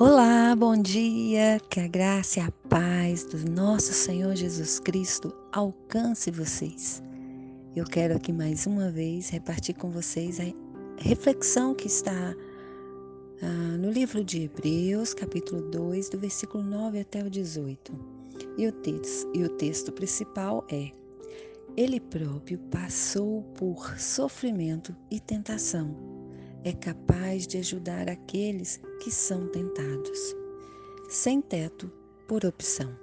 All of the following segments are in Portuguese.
Olá, bom dia. Que a graça e a paz do nosso Senhor Jesus Cristo alcance vocês. Eu quero aqui mais uma vez repartir com vocês a reflexão que está ah, no livro de Hebreus, capítulo 2, do versículo 9 até o 18. E o, texto, e o texto principal é: Ele próprio passou por sofrimento e tentação é capaz de ajudar aqueles que são tentados. Sem teto por opção.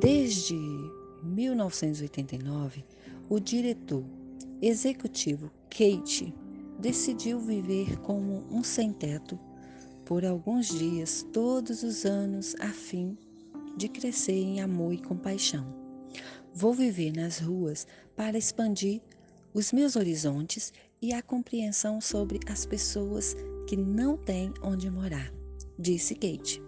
Desde 1989, o diretor executivo Kate decidiu viver como um sem-teto por alguns dias todos os anos a fim de crescer em amor e compaixão. Vou viver nas ruas para expandir os meus horizontes e a compreensão sobre as pessoas que não têm onde morar, disse Kate.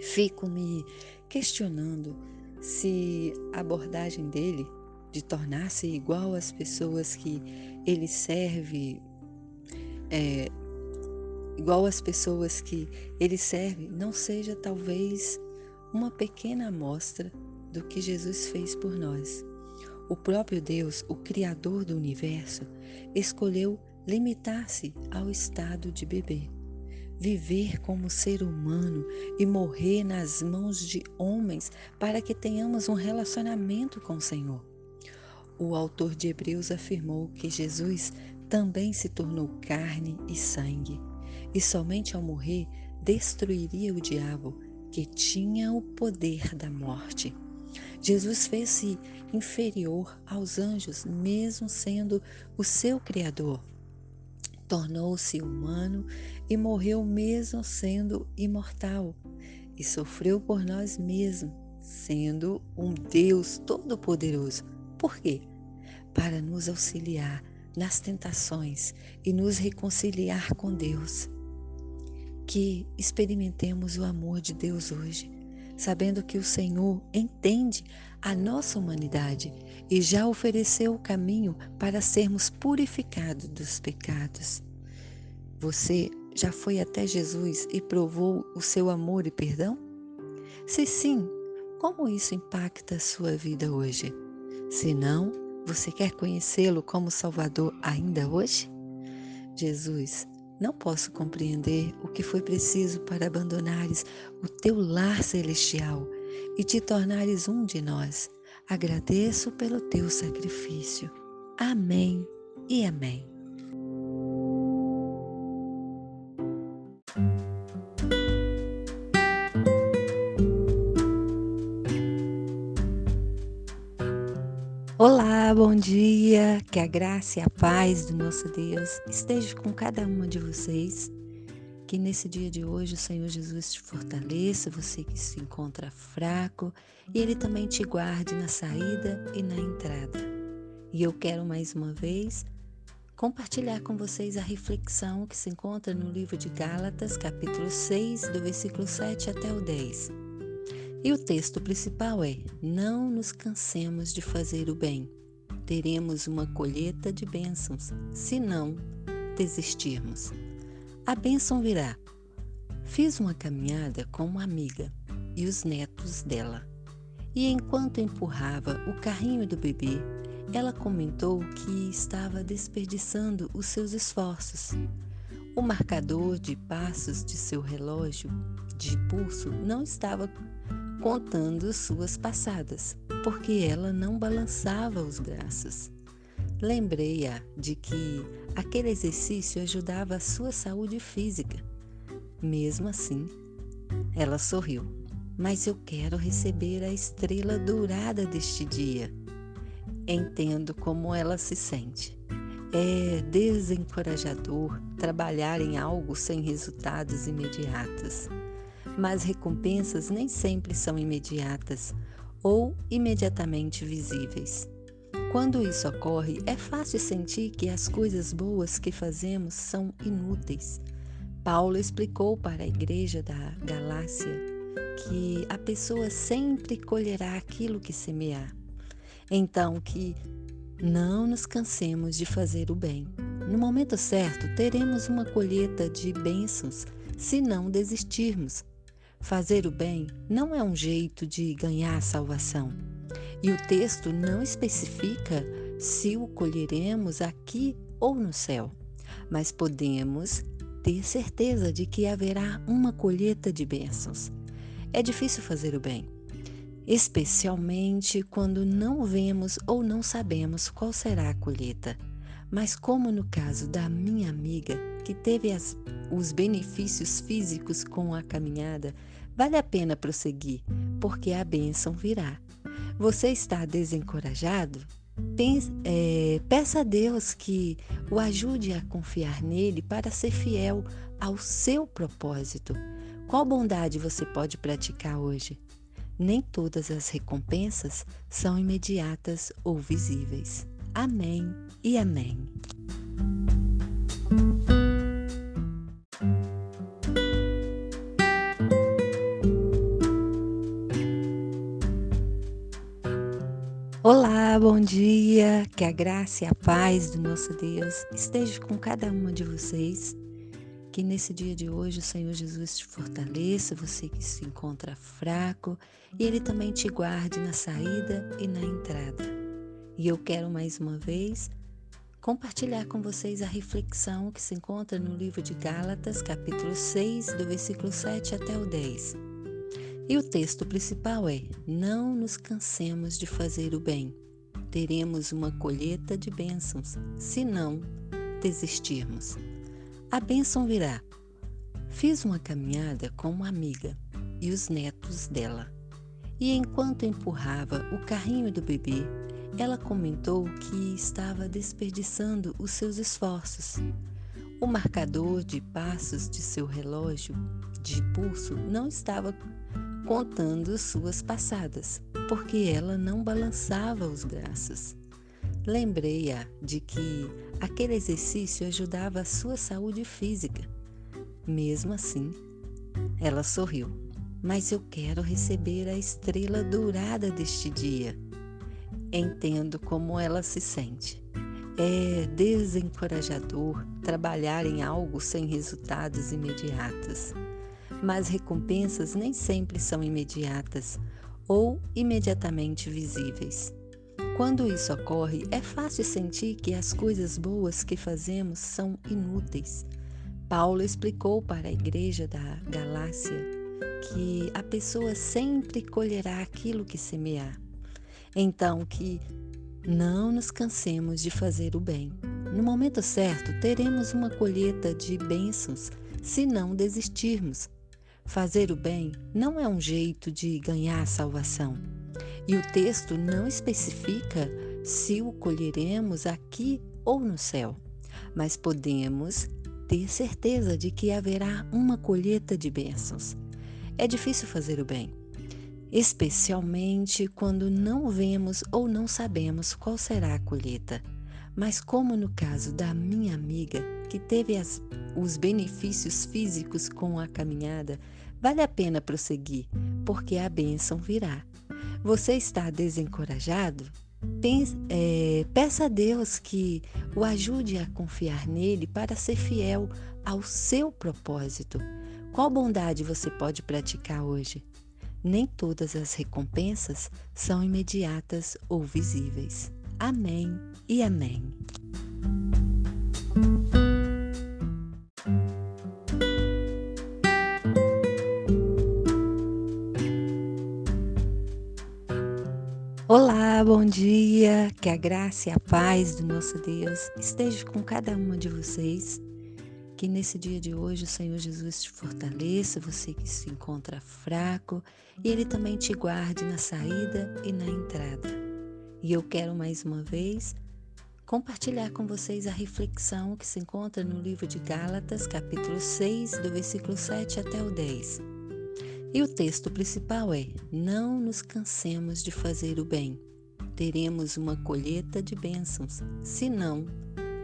Fico me questionando se a abordagem dele de tornar-se igual às pessoas que ele serve, é, igual às pessoas que ele serve, não seja talvez uma pequena amostra do que Jesus fez por nós. O próprio Deus, o Criador do universo, escolheu limitar-se ao estado de bebê, viver como ser humano e morrer nas mãos de homens para que tenhamos um relacionamento com o Senhor. O autor de Hebreus afirmou que Jesus também se tornou carne e sangue, e somente ao morrer destruiria o diabo, que tinha o poder da morte. Jesus fez-se inferior aos anjos, mesmo sendo o seu Criador. Tornou-se humano e morreu, mesmo sendo imortal, e sofreu por nós mesmos, sendo um Deus todo-poderoso. Por quê? Para nos auxiliar nas tentações e nos reconciliar com Deus. Que experimentemos o amor de Deus hoje sabendo que o Senhor entende a nossa humanidade e já ofereceu o caminho para sermos purificados dos pecados. Você já foi até Jesus e provou o seu amor e perdão? Se sim, como isso impacta a sua vida hoje? Se não, você quer conhecê-lo como Salvador ainda hoje? Jesus não posso compreender o que foi preciso para abandonares o teu lar celestial e te tornares um de nós. Agradeço pelo teu sacrifício. Amém e amém. Bom dia. Que a graça e a paz do nosso Deus esteja com cada uma de vocês. Que nesse dia de hoje o Senhor Jesus te fortaleça, você que se encontra fraco, e Ele também te guarde na saída e na entrada. E eu quero mais uma vez compartilhar com vocês a reflexão que se encontra no livro de Gálatas, capítulo 6, do versículo 7 até o 10. E o texto principal é: Não nos cansemos de fazer o bem. Teremos uma colheita de bênçãos, se não desistirmos. A bênção virá. Fiz uma caminhada com uma amiga e os netos dela. E enquanto empurrava o carrinho do bebê, ela comentou que estava desperdiçando os seus esforços. O marcador de passos de seu relógio de pulso não estava contando suas passadas, porque ela não balançava os braços. Lembrei-a de que aquele exercício ajudava a sua saúde física. Mesmo assim, ela sorriu. Mas eu quero receber a estrela dourada deste dia. Entendo como ela se sente. É desencorajador trabalhar em algo sem resultados imediatos mas recompensas nem sempre são imediatas ou imediatamente visíveis. Quando isso ocorre, é fácil sentir que as coisas boas que fazemos são inúteis. Paulo explicou para a igreja da Galácia que a pessoa sempre colherá aquilo que semear. Então, que não nos cansemos de fazer o bem. No momento certo, teremos uma colheita de bênçãos se não desistirmos. Fazer o bem não é um jeito de ganhar a salvação. E o texto não especifica se o colheremos aqui ou no céu, mas podemos ter certeza de que haverá uma colheita de bênçãos. É difícil fazer o bem, especialmente quando não vemos ou não sabemos qual será a colheita. Mas, como no caso da minha amiga, que teve as, os benefícios físicos com a caminhada, vale a pena prosseguir, porque a bênção virá. Você está desencorajado? Pense, é, peça a Deus que o ajude a confiar nele para ser fiel ao seu propósito. Qual bondade você pode praticar hoje? Nem todas as recompensas são imediatas ou visíveis. Amém e amém. Olá, bom dia. Que a graça e a paz do nosso Deus esteja com cada uma de vocês. Que nesse dia de hoje o Senhor Jesus te fortaleça, você que se encontra fraco, e Ele também te guarde na saída e na entrada. E eu quero mais uma vez compartilhar com vocês a reflexão que se encontra no livro de Gálatas, capítulo 6, do versículo 7 até o 10 e o texto principal é: Não nos cansemos de fazer o bem. Teremos uma colheita de bênçãos, se não desistirmos. A bênção virá. Fiz uma caminhada com uma amiga e os netos dela. E enquanto empurrava o carrinho do bebê, ela comentou que estava desperdiçando os seus esforços. O marcador de passos de seu relógio de pulso não estava contando suas passadas, porque ela não balançava os braços. Lembrei-a de que aquele exercício ajudava a sua saúde física. Mesmo assim, ela sorriu. Mas eu quero receber a estrela dourada deste dia. Entendo como ela se sente. É desencorajador trabalhar em algo sem resultados imediatos mas recompensas nem sempre são imediatas ou imediatamente visíveis. Quando isso ocorre, é fácil sentir que as coisas boas que fazemos são inúteis. Paulo explicou para a igreja da Galácia que a pessoa sempre colherá aquilo que semear. Então, que não nos cansemos de fazer o bem. No momento certo, teremos uma colheita de bênçãos se não desistirmos. Fazer o bem não é um jeito de ganhar a salvação. E o texto não especifica se o colheremos aqui ou no céu, mas podemos ter certeza de que haverá uma colheita de bênçãos. É difícil fazer o bem, especialmente quando não vemos ou não sabemos qual será a colheita. Mas, como no caso da minha amiga, que teve as, os benefícios físicos com a caminhada, vale a pena prosseguir, porque a bênção virá. Você está desencorajado? Pense, é, peça a Deus que o ajude a confiar nele para ser fiel ao seu propósito. Qual bondade você pode praticar hoje? Nem todas as recompensas são imediatas ou visíveis. Amém e amém. Olá, bom dia. Que a graça e a paz do nosso Deus esteja com cada uma de vocês. Que nesse dia de hoje o Senhor Jesus te fortaleça, você que se encontra fraco, e Ele também te guarde na saída e na entrada. E eu quero mais uma vez compartilhar com vocês a reflexão que se encontra no livro de Gálatas, capítulo 6, do versículo 7 até o 10. E o texto principal é: Não nos cansemos de fazer o bem. Teremos uma colheita de bênçãos, se não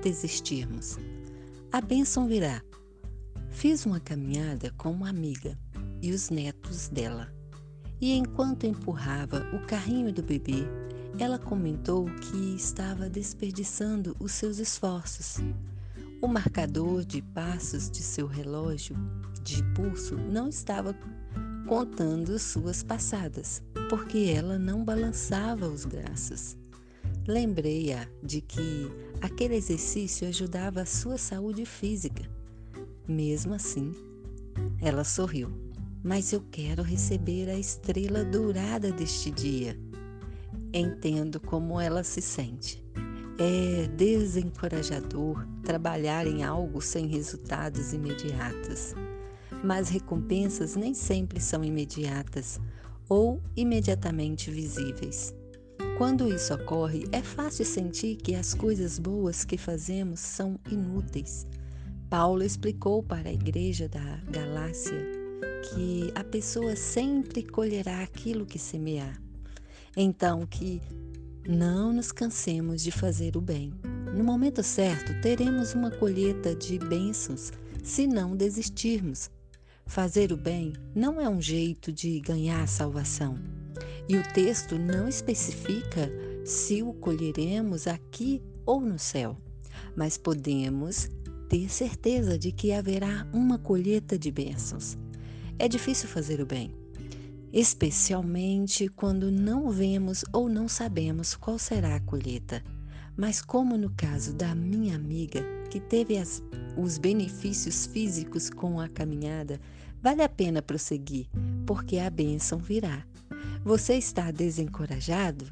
desistirmos. A bênção virá. Fiz uma caminhada com uma amiga e os netos dela. E enquanto empurrava o carrinho do bebê, ela comentou que estava desperdiçando os seus esforços. O marcador de passos de seu relógio de pulso não estava contando suas passadas, porque ela não balançava os braços. Lembrei-a de que aquele exercício ajudava a sua saúde física. Mesmo assim, ela sorriu. Mas eu quero receber a estrela dourada deste dia. Entendo como ela se sente. É desencorajador trabalhar em algo sem resultados imediatos. Mas recompensas nem sempre são imediatas ou imediatamente visíveis. Quando isso ocorre, é fácil sentir que as coisas boas que fazemos são inúteis. Paulo explicou para a igreja da Galácia que a pessoa sempre colherá aquilo que semear. Então, que não nos cansemos de fazer o bem. No momento certo, teremos uma colheita de bênçãos se não desistirmos. Fazer o bem não é um jeito de ganhar a salvação e o texto não especifica se o colheremos aqui ou no céu, mas podemos ter certeza de que haverá uma colheita de bênçãos. É difícil fazer o bem, especialmente quando não vemos ou não sabemos qual será a colheita. Mas, como no caso da minha amiga, que teve as, os benefícios físicos com a caminhada, vale a pena prosseguir, porque a bênção virá. Você está desencorajado?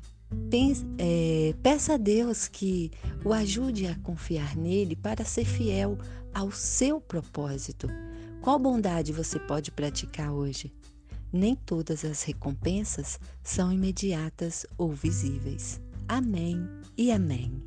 Pense, é, peça a Deus que o ajude a confiar nele para ser fiel ao seu propósito. Qual bondade você pode praticar hoje? Nem todas as recompensas são imediatas ou visíveis. Amém e amém.